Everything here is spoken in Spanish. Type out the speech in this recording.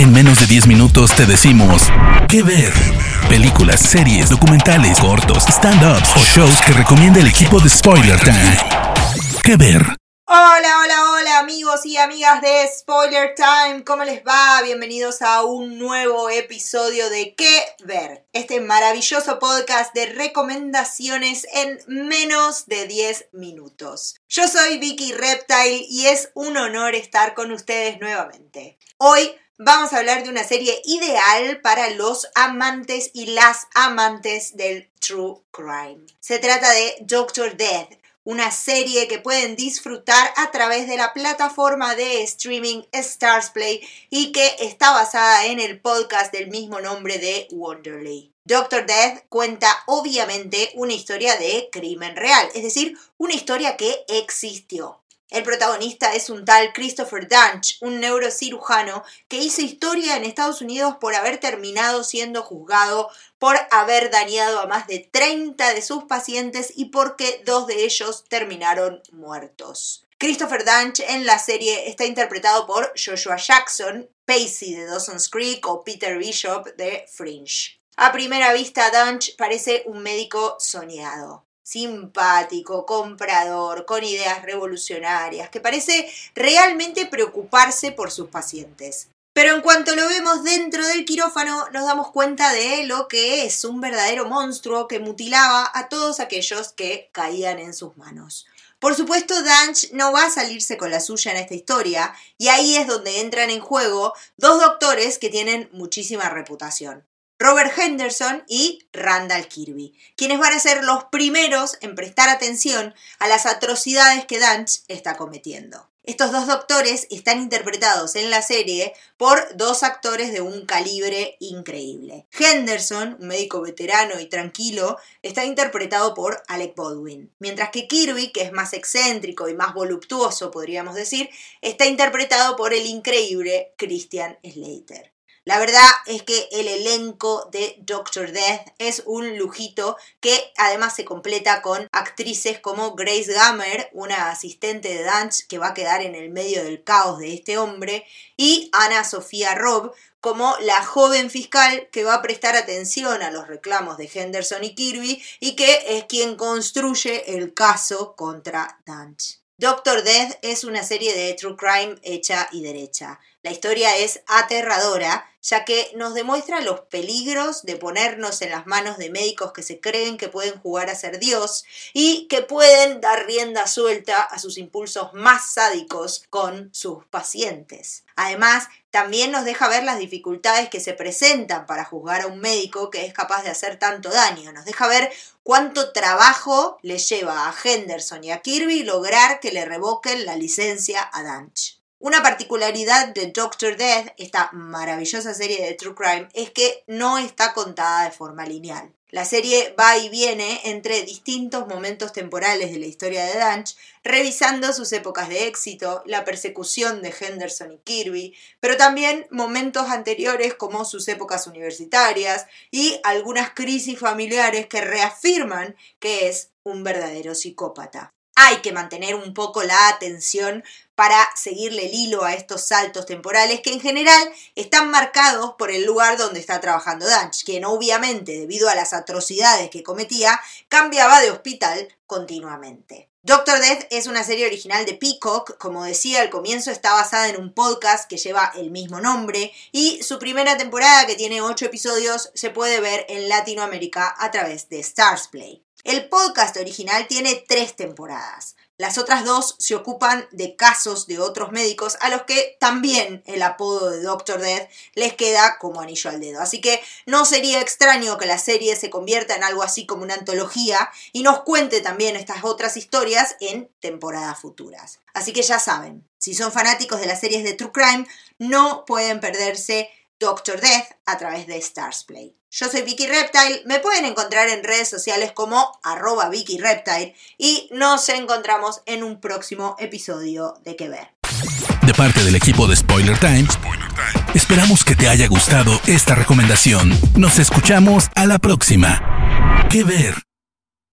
En menos de 10 minutos te decimos qué ver. Películas, series, documentales, cortos, stand-ups o shows que recomienda el equipo de Spoiler Time. ¿Qué ver? Hola, hola, hola amigos y amigas de Spoiler Time, ¿cómo les va? Bienvenidos a un nuevo episodio de ¿Qué ver? Este maravilloso podcast de recomendaciones en menos de 10 minutos. Yo soy Vicky Reptile y es un honor estar con ustedes nuevamente. Hoy vamos a hablar de una serie ideal para los amantes y las amantes del true crime. Se trata de Doctor Death, una serie que pueden disfrutar a través de la plataforma de streaming Stars Play y que está basada en el podcast del mismo nombre de Wonderly. Doctor Death cuenta obviamente una historia de crimen real, es decir, una historia que existió. El protagonista es un tal Christopher Dunch, un neurocirujano que hizo historia en Estados Unidos por haber terminado siendo juzgado por haber dañado a más de 30 de sus pacientes y porque dos de ellos terminaron muertos. Christopher Dunch en la serie está interpretado por Joshua Jackson, Pacey de Dawson's Creek o Peter Bishop de Fringe. A primera vista, Dunch parece un médico soñado simpático, comprador, con ideas revolucionarias, que parece realmente preocuparse por sus pacientes. Pero en cuanto lo vemos dentro del quirófano, nos damos cuenta de lo que es un verdadero monstruo que mutilaba a todos aquellos que caían en sus manos. Por supuesto, Danch no va a salirse con la suya en esta historia, y ahí es donde entran en juego dos doctores que tienen muchísima reputación. Robert Henderson y Randall Kirby, quienes van a ser los primeros en prestar atención a las atrocidades que Dunch está cometiendo. Estos dos doctores están interpretados en la serie por dos actores de un calibre increíble. Henderson, un médico veterano y tranquilo, está interpretado por Alec Baldwin, mientras que Kirby, que es más excéntrico y más voluptuoso, podríamos decir, está interpretado por el increíble Christian Slater. La verdad es que el elenco de Doctor Death es un lujito que además se completa con actrices como Grace Gammer, una asistente de Dance que va a quedar en el medio del caos de este hombre, y Ana Sofía Robb como la joven fiscal que va a prestar atención a los reclamos de Henderson y Kirby y que es quien construye el caso contra Dance. Doctor Death es una serie de true crime hecha y derecha. La historia es aterradora, ya que nos demuestra los peligros de ponernos en las manos de médicos que se creen que pueden jugar a ser Dios y que pueden dar rienda suelta a sus impulsos más sádicos con sus pacientes. Además, también nos deja ver las dificultades que se presentan para juzgar a un médico que es capaz de hacer tanto daño. Nos deja ver cuánto trabajo le lleva a Henderson y a Kirby lograr que le revoquen la licencia a Dunch. Una particularidad de Doctor Death, esta maravillosa serie de True Crime, es que no está contada de forma lineal. La serie va y viene entre distintos momentos temporales de la historia de Dunch, revisando sus épocas de éxito, la persecución de Henderson y Kirby, pero también momentos anteriores como sus épocas universitarias y algunas crisis familiares que reafirman que es un verdadero psicópata hay que mantener un poco la atención para seguirle el hilo a estos saltos temporales que en general están marcados por el lugar donde está trabajando Dunch, quien obviamente debido a las atrocidades que cometía cambiaba de hospital continuamente. Doctor Death es una serie original de Peacock, como decía al comienzo está basada en un podcast que lleva el mismo nombre y su primera temporada que tiene 8 episodios se puede ver en Latinoamérica a través de Stars Play. El podcast original tiene tres temporadas. Las otras dos se ocupan de casos de otros médicos a los que también el apodo de Doctor Death les queda como anillo al dedo. Así que no sería extraño que la serie se convierta en algo así como una antología y nos cuente también estas otras historias en temporadas futuras. Así que ya saben, si son fanáticos de las series de True Crime, no pueden perderse Doctor Death a través de Stars Play. Yo soy Vicky Reptile, me pueden encontrar en redes sociales como arroba Vicky Reptile y nos encontramos en un próximo episodio de Que Ver. De parte del equipo de Spoiler Times, esperamos que te haya gustado esta recomendación. Nos escuchamos a la próxima. Que Ver.